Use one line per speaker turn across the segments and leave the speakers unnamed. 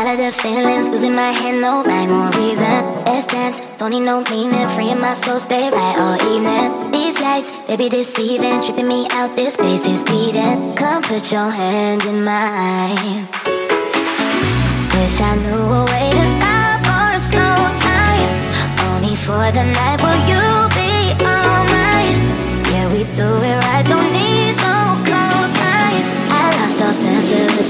All of the feelings losing my head, no rhyme or reason. Let's dance, don't need no meaning. Freeing my soul, stay right all evening. These lights, baby, deceiving, tripping me out. This space is beating. Come put your hand in mine. Wish I knew a way to stop or slow time. Only for the night, will you be all mine? Yeah, we do it right, don't need no cosign. I lost all sense of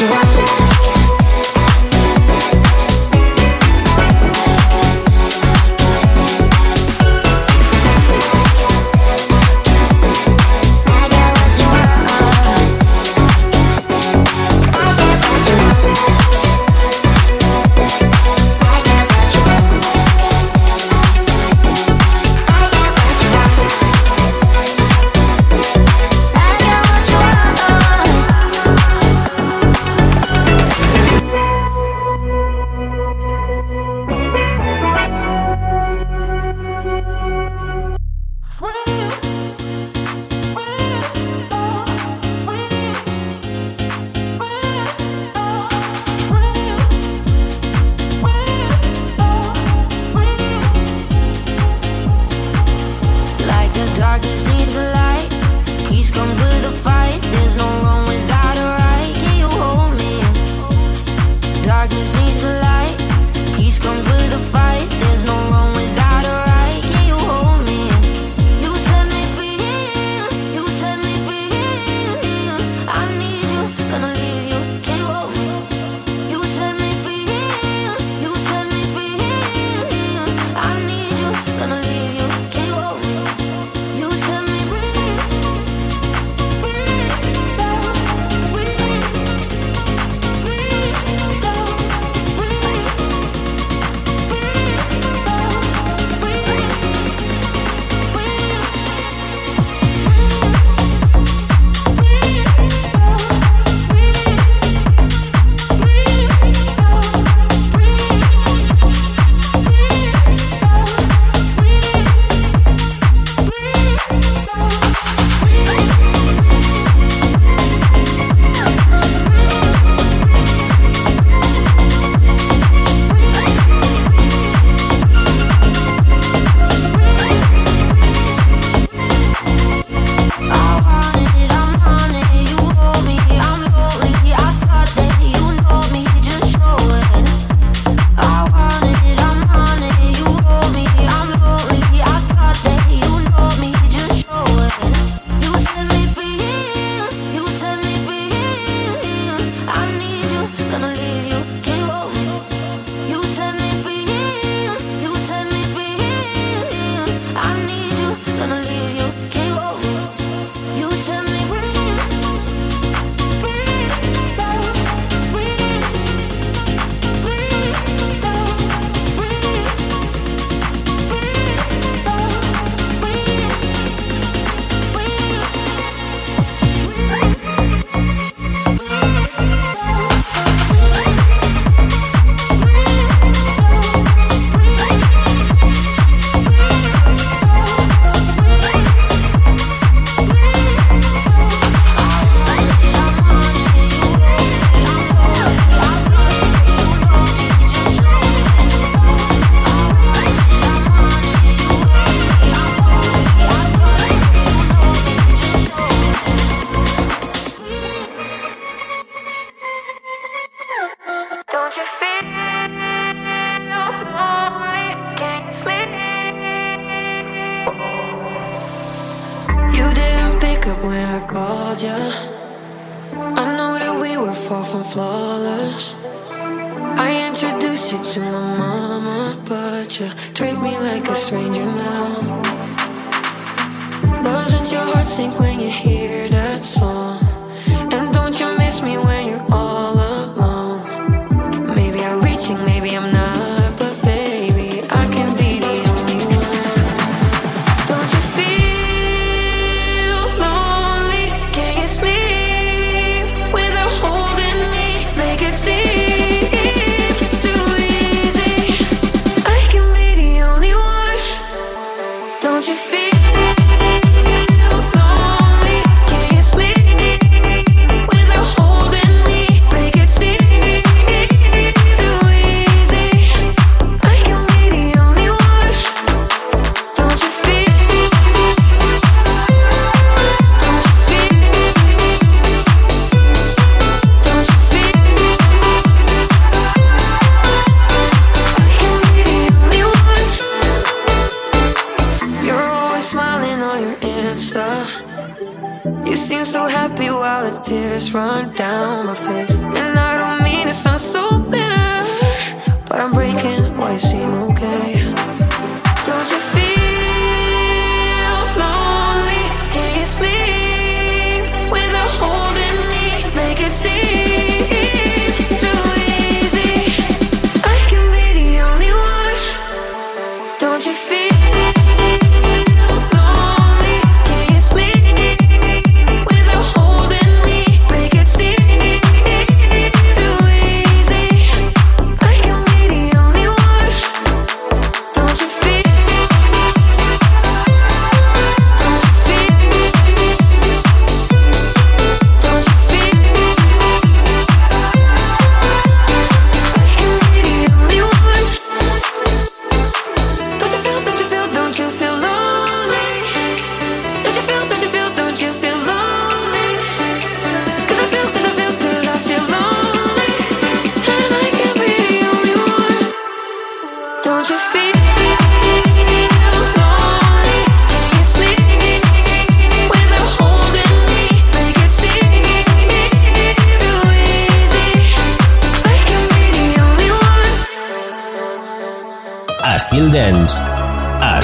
to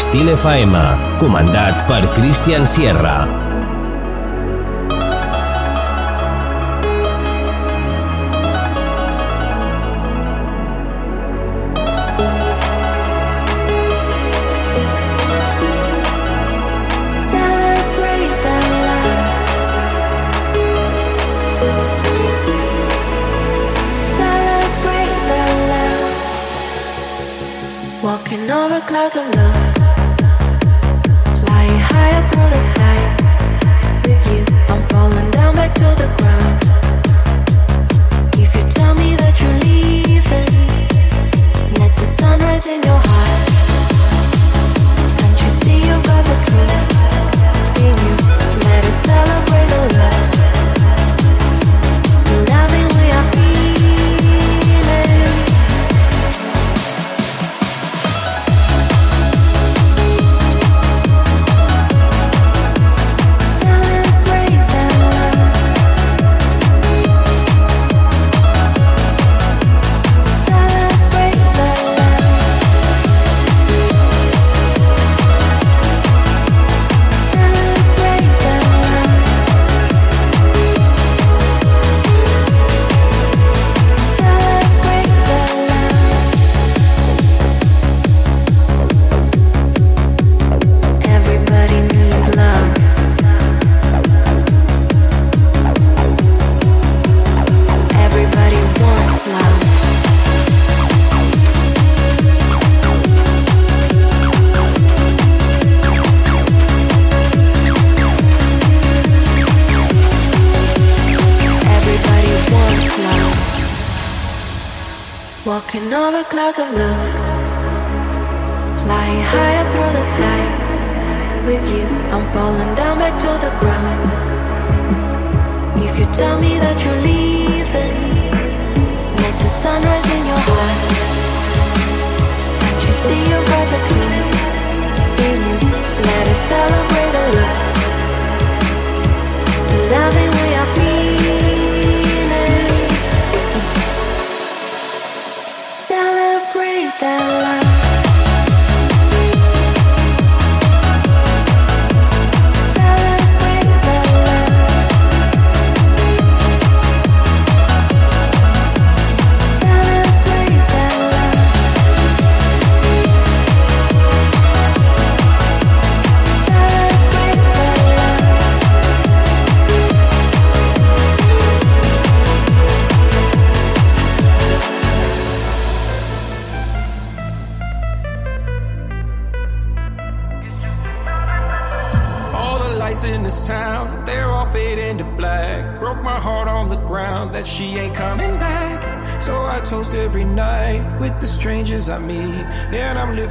Estil FM, comandat per Cristian Sierra.
clouds of love, flying high up through the sky. With you, I'm falling down back to the ground. If you tell me that you're leaving, let the sun rise in your heart. Don't you see your brother clean in you? Let us celebrate the love, the loving we are feeling.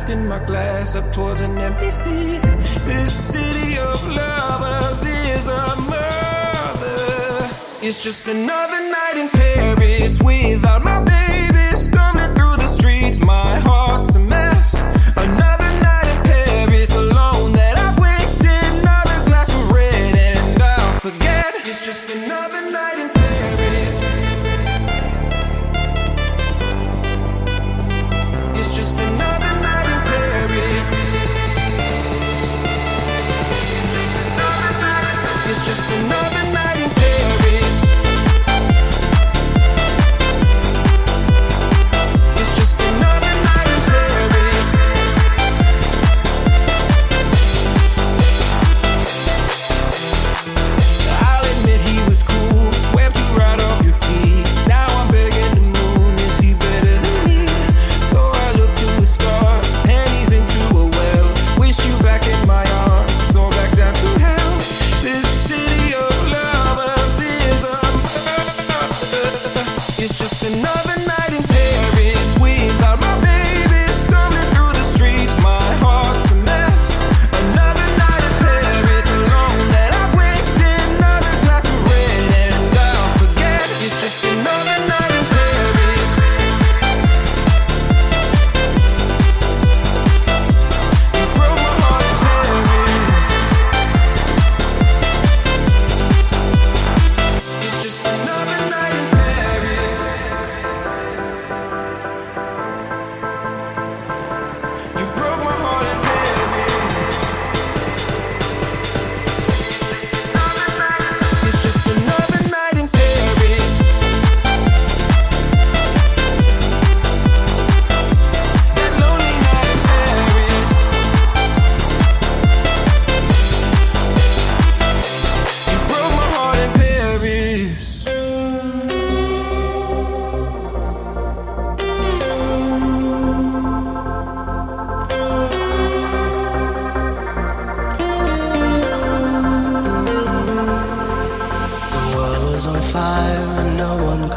lifting my glass up towards an empty seat. This city of lovers is a mother. It's just another night in Paris.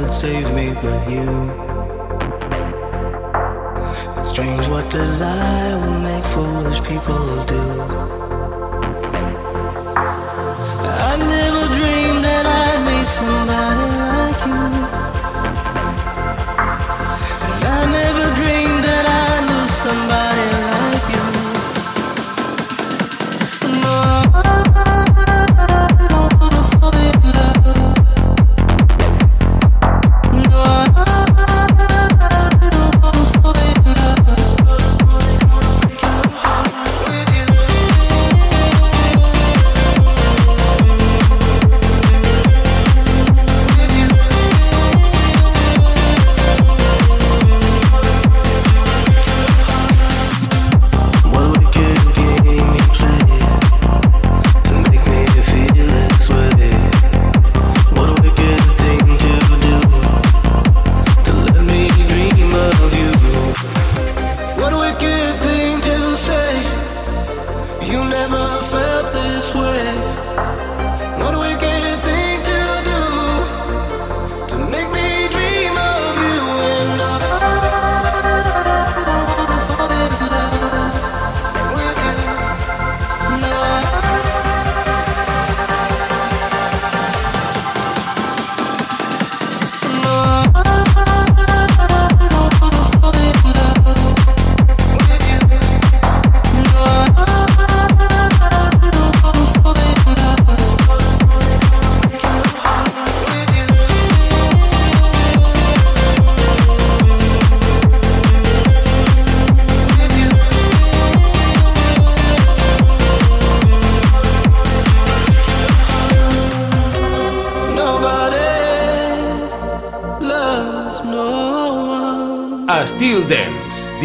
could save me but you. It's strange what desire will make foolish people do. I never dreamed that I'd meet somebody like you. And I never dreamed that I
knew somebody.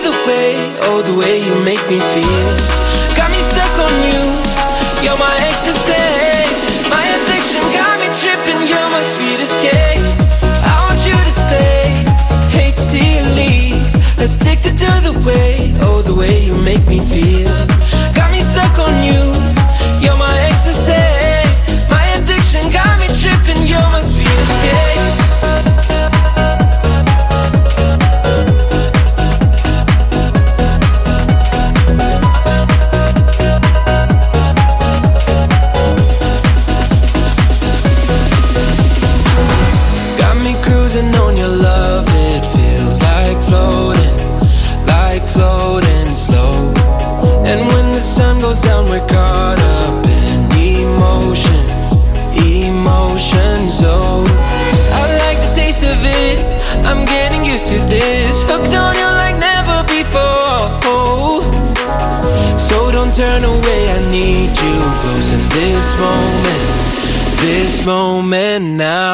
the
way, oh the way you make me feel. Got me stuck on you. moment now.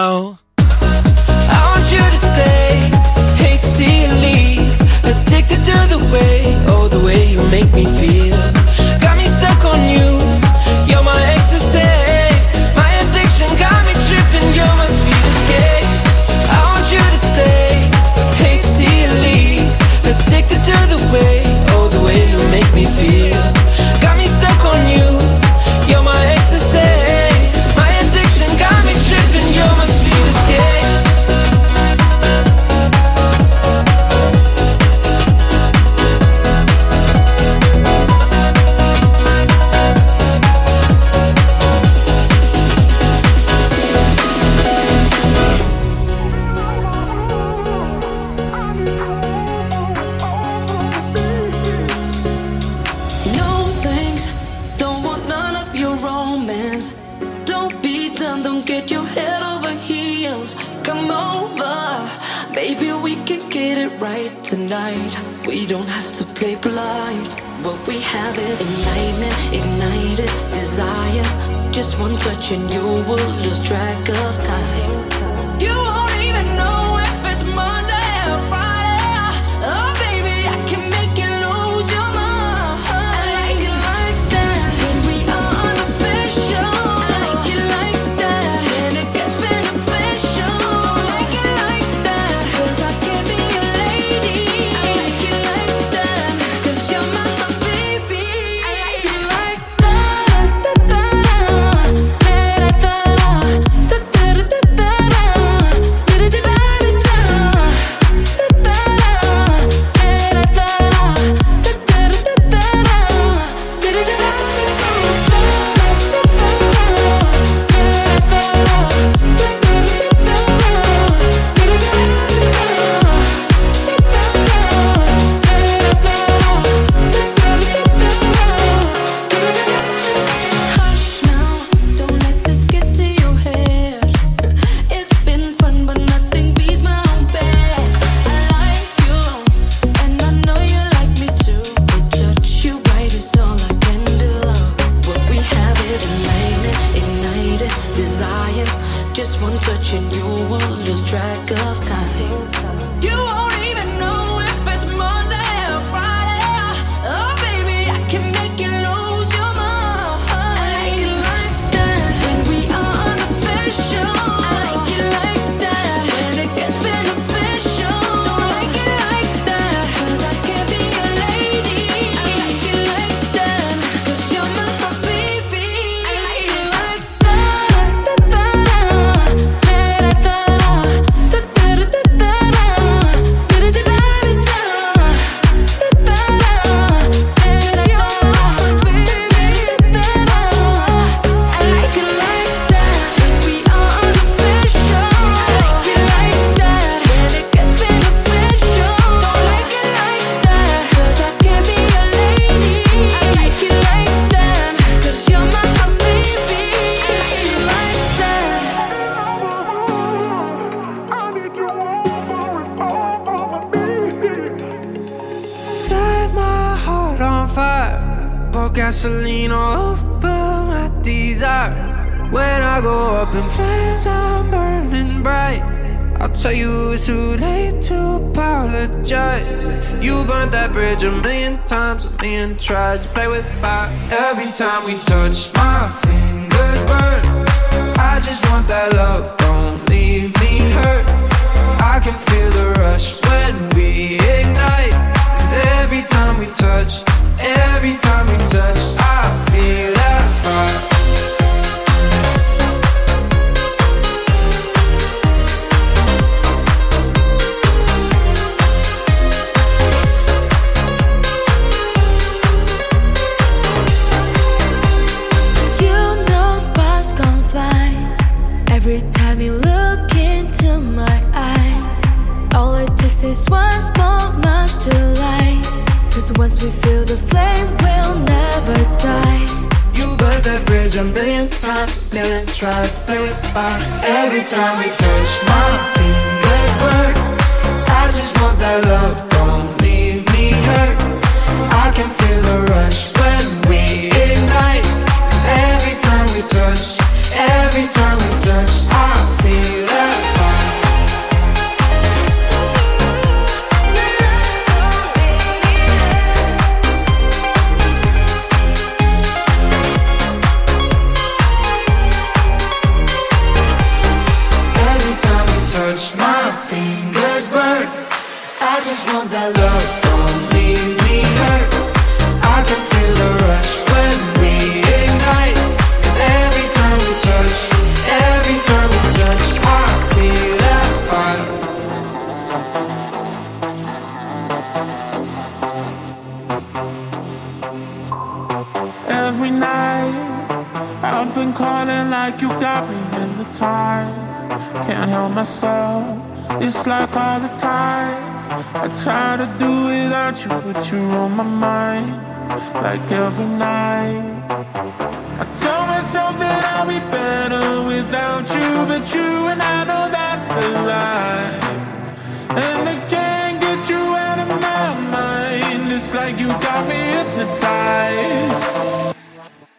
Time we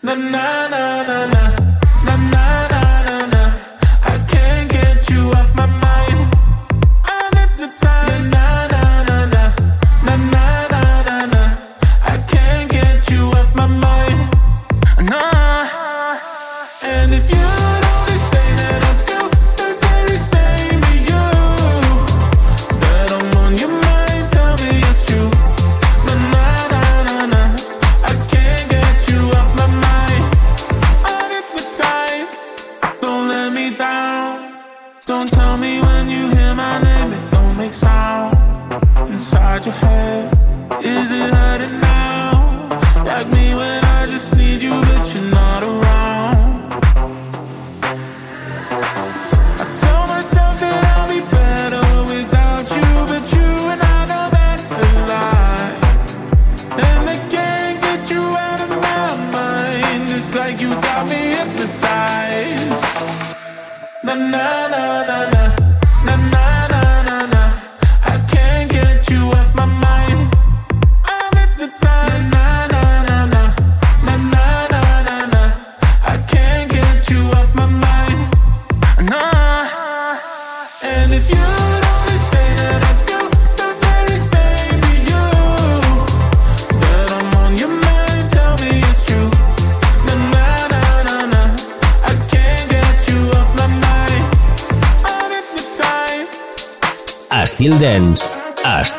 Na na na na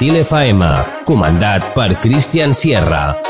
Infantil EFAEMA, comandat per Cristian Sierra,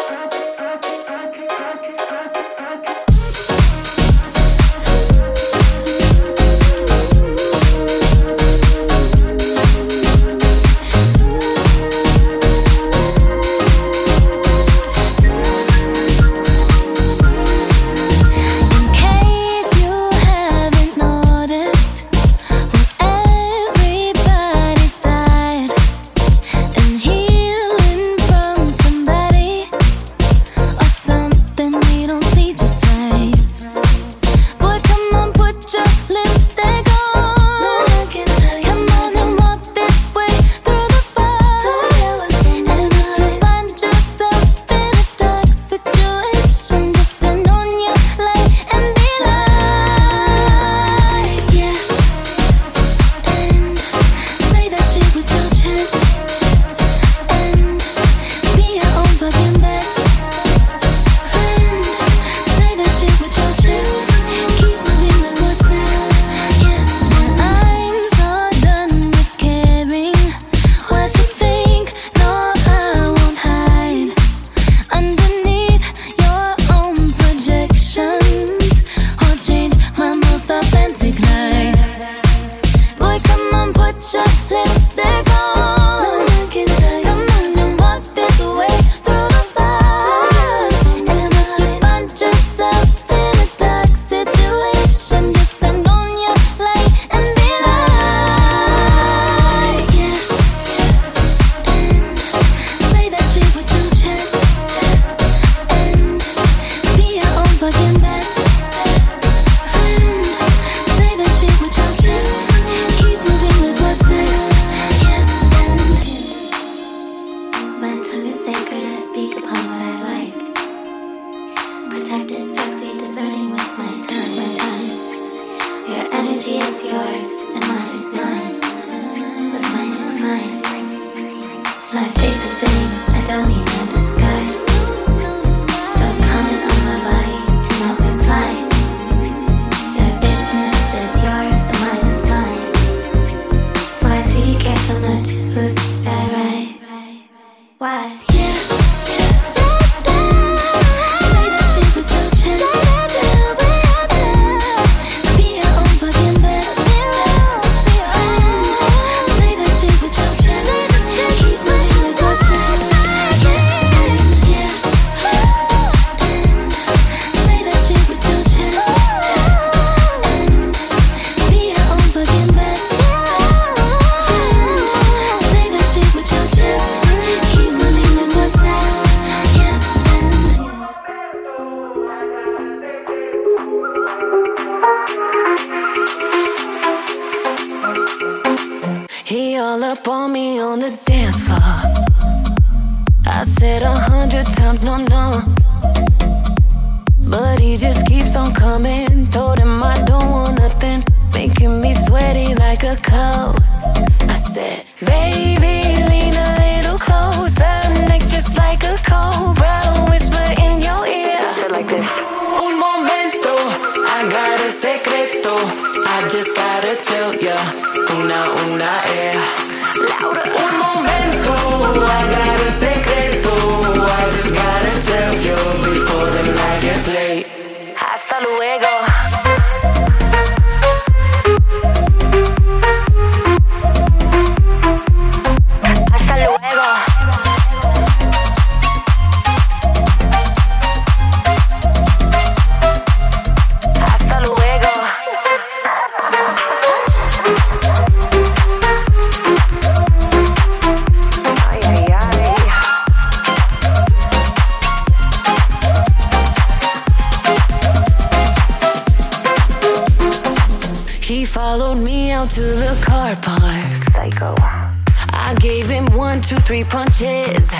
punches.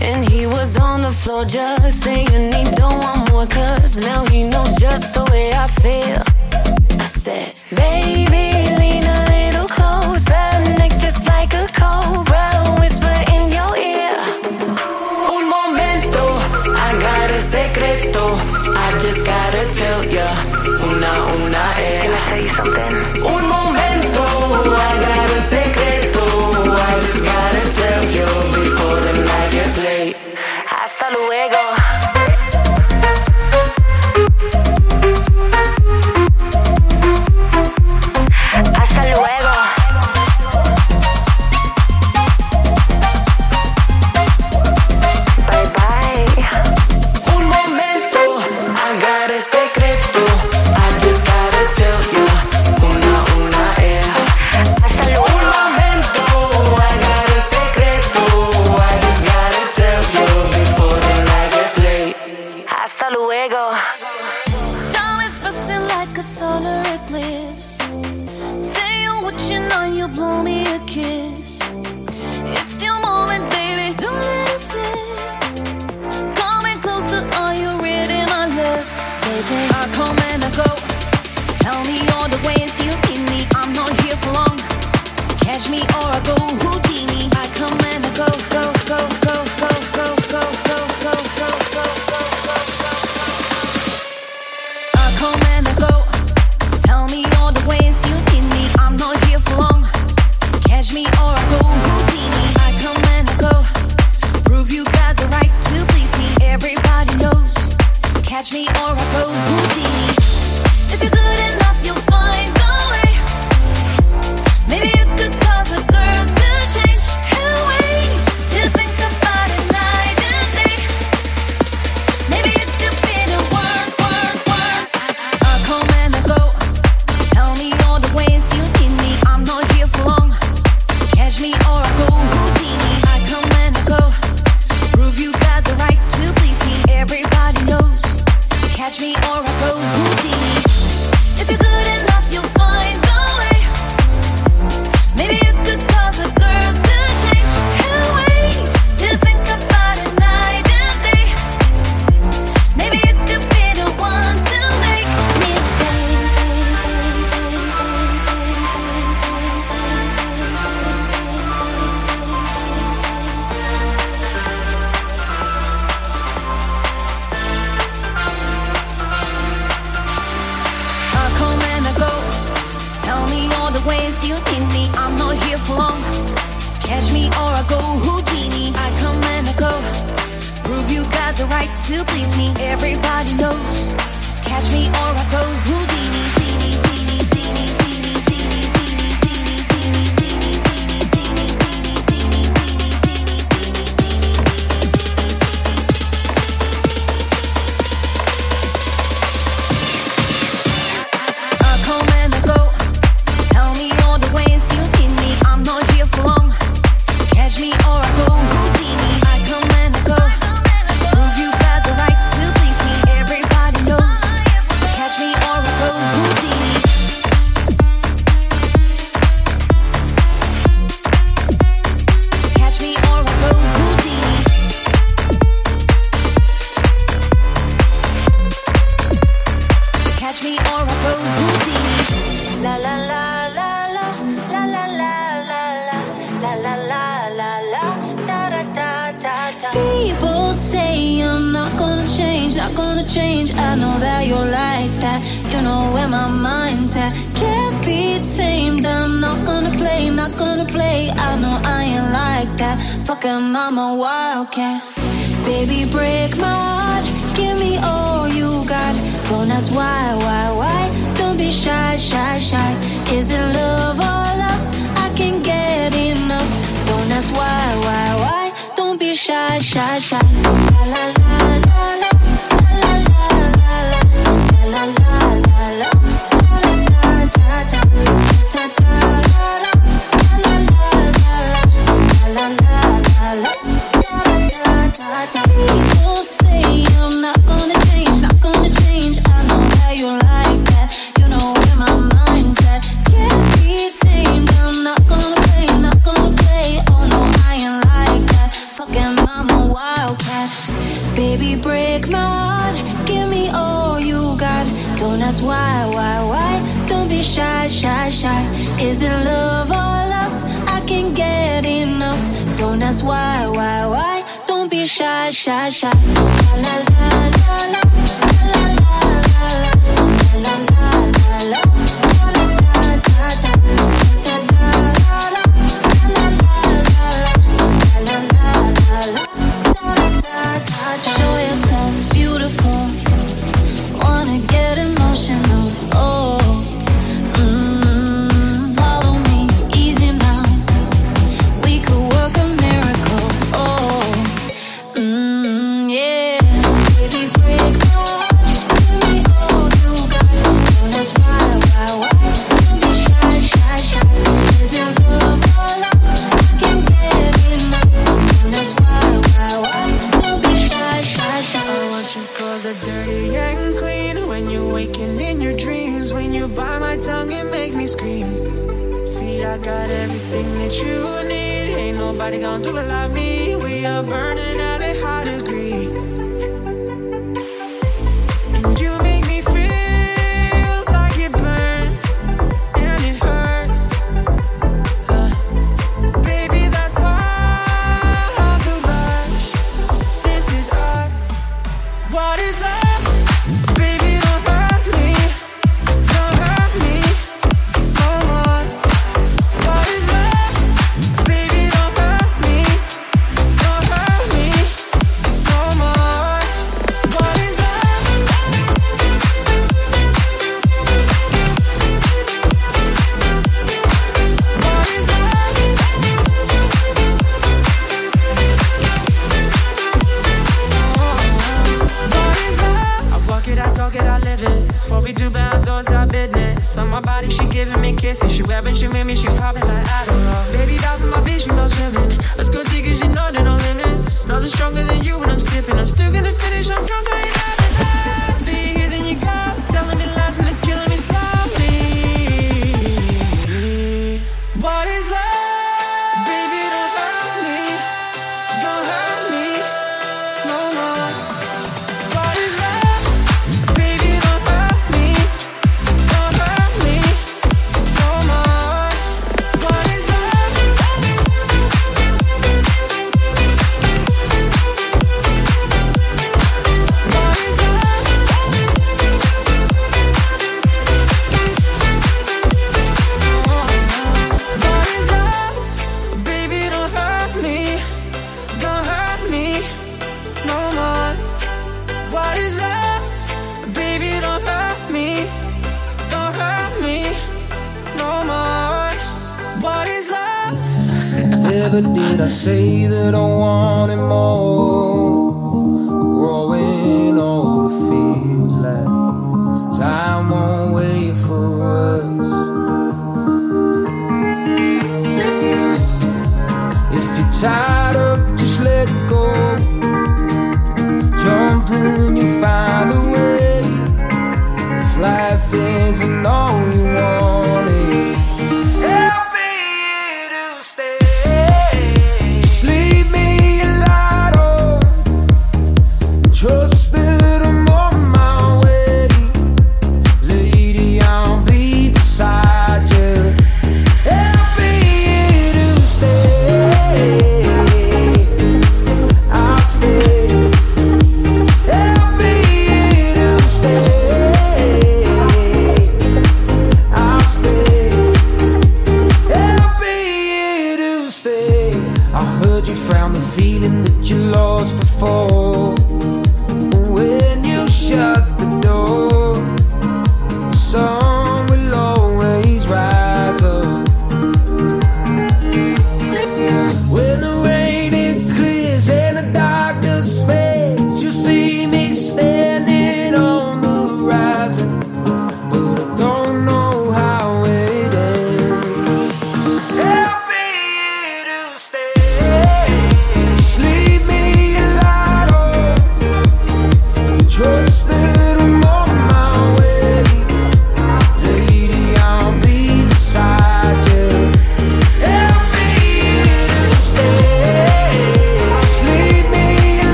And he was on the floor just
stronger than you when I'm sipping. I'm still gonna finish, I'm drunk, I ain't
feeling that you lost before.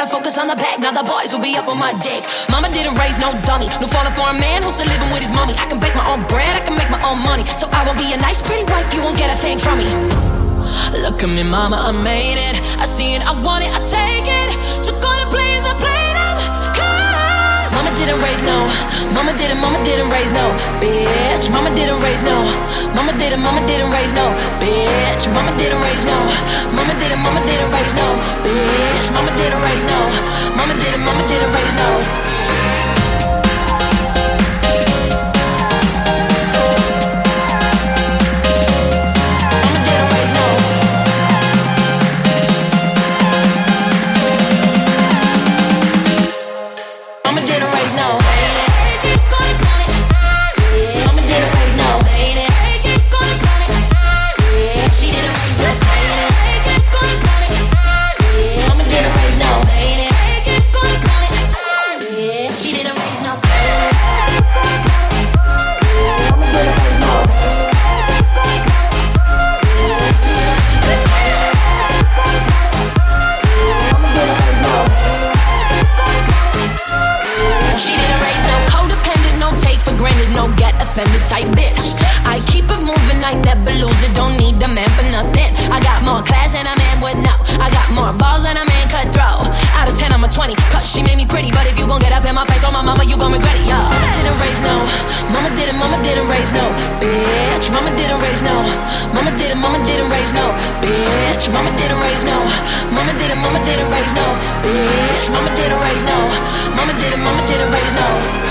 Gotta focus on the back, now the boys will be up on my dick. Mama didn't raise no dummy. No falling for a man who's still living with his mommy. I can bake my own bread, I can make my own money. So I won't be a nice, pretty wife, you won't get a thing from me. Look at me, mama, I made it. I see it, I want it, I take it. So didn't raise no. Mama didn't, mama didn't raise no. Bitch, mama didn't raise no. Mama didn't, mama didn't raise no. Bitch, mama didn't raise no. Mama didn't, mama didn't raise no. Bitch, mama didn't raise no. Mama didn't, mama didn't raise no. I got more balls than a man could throw. Out of 10, I'm a 20, cause she made me pretty. But if you gon' get up in my face, oh my mama, you gon' regret it, yo. Mama didn't raise no, mama didn't, mama didn't raise no, bitch. Mama didn't raise no, mama didn't, mama didn't raise no, bitch. Mama didn't raise no, mama didn't, mama didn't raise no, bitch. Mama didn't raise no, mama didn't, mama didn't raise no.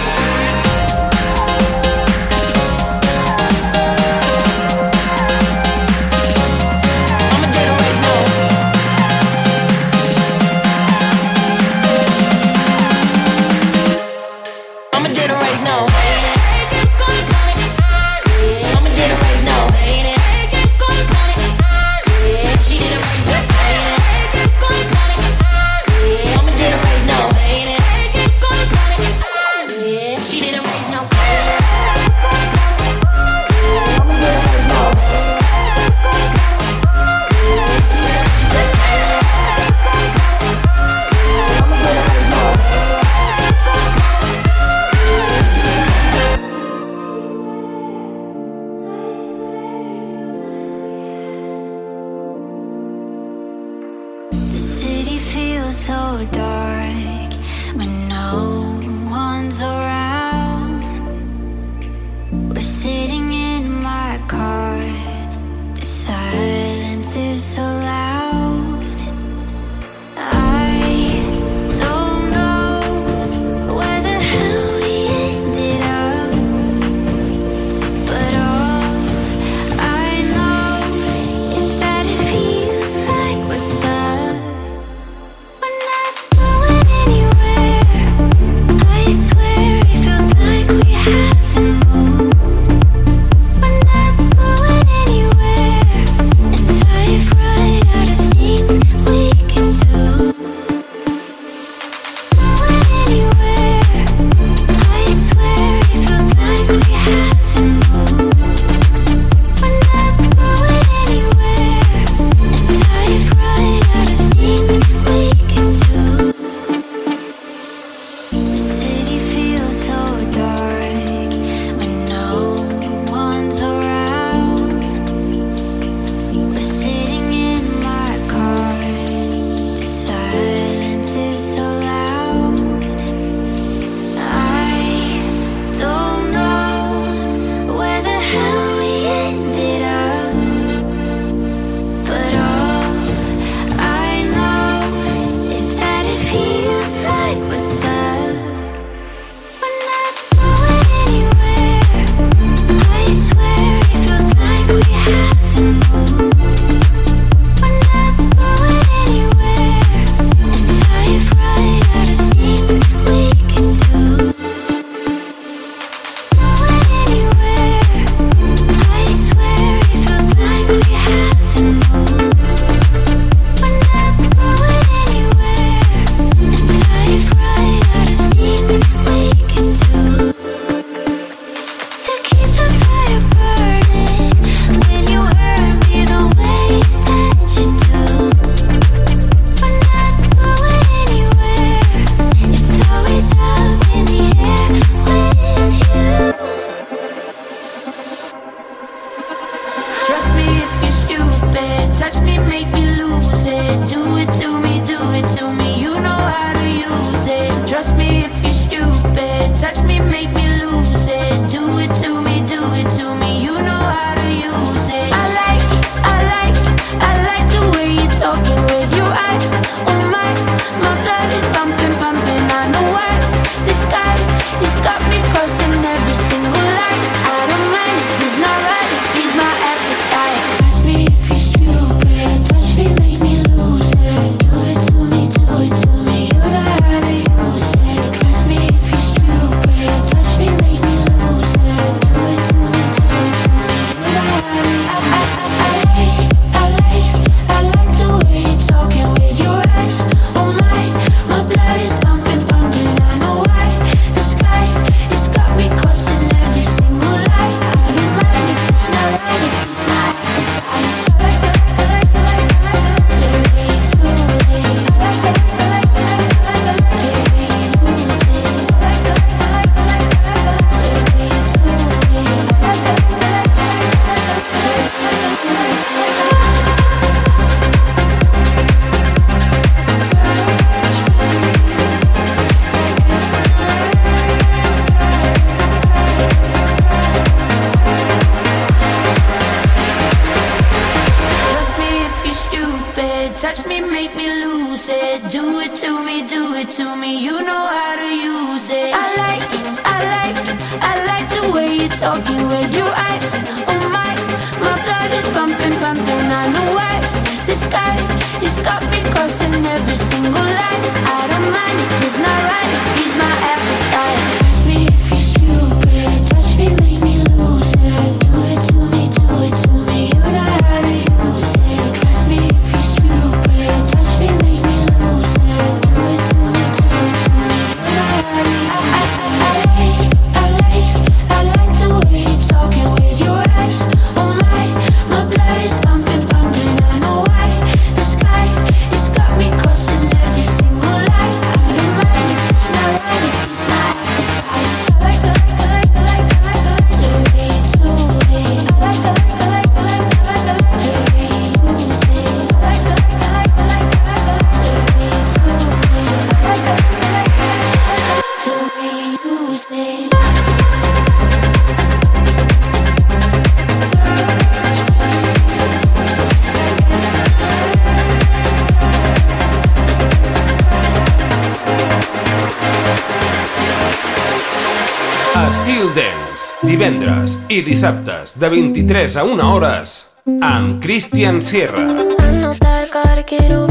i
dissabtes de 23 a 1 hores amb Cristian Sierra.
Quiero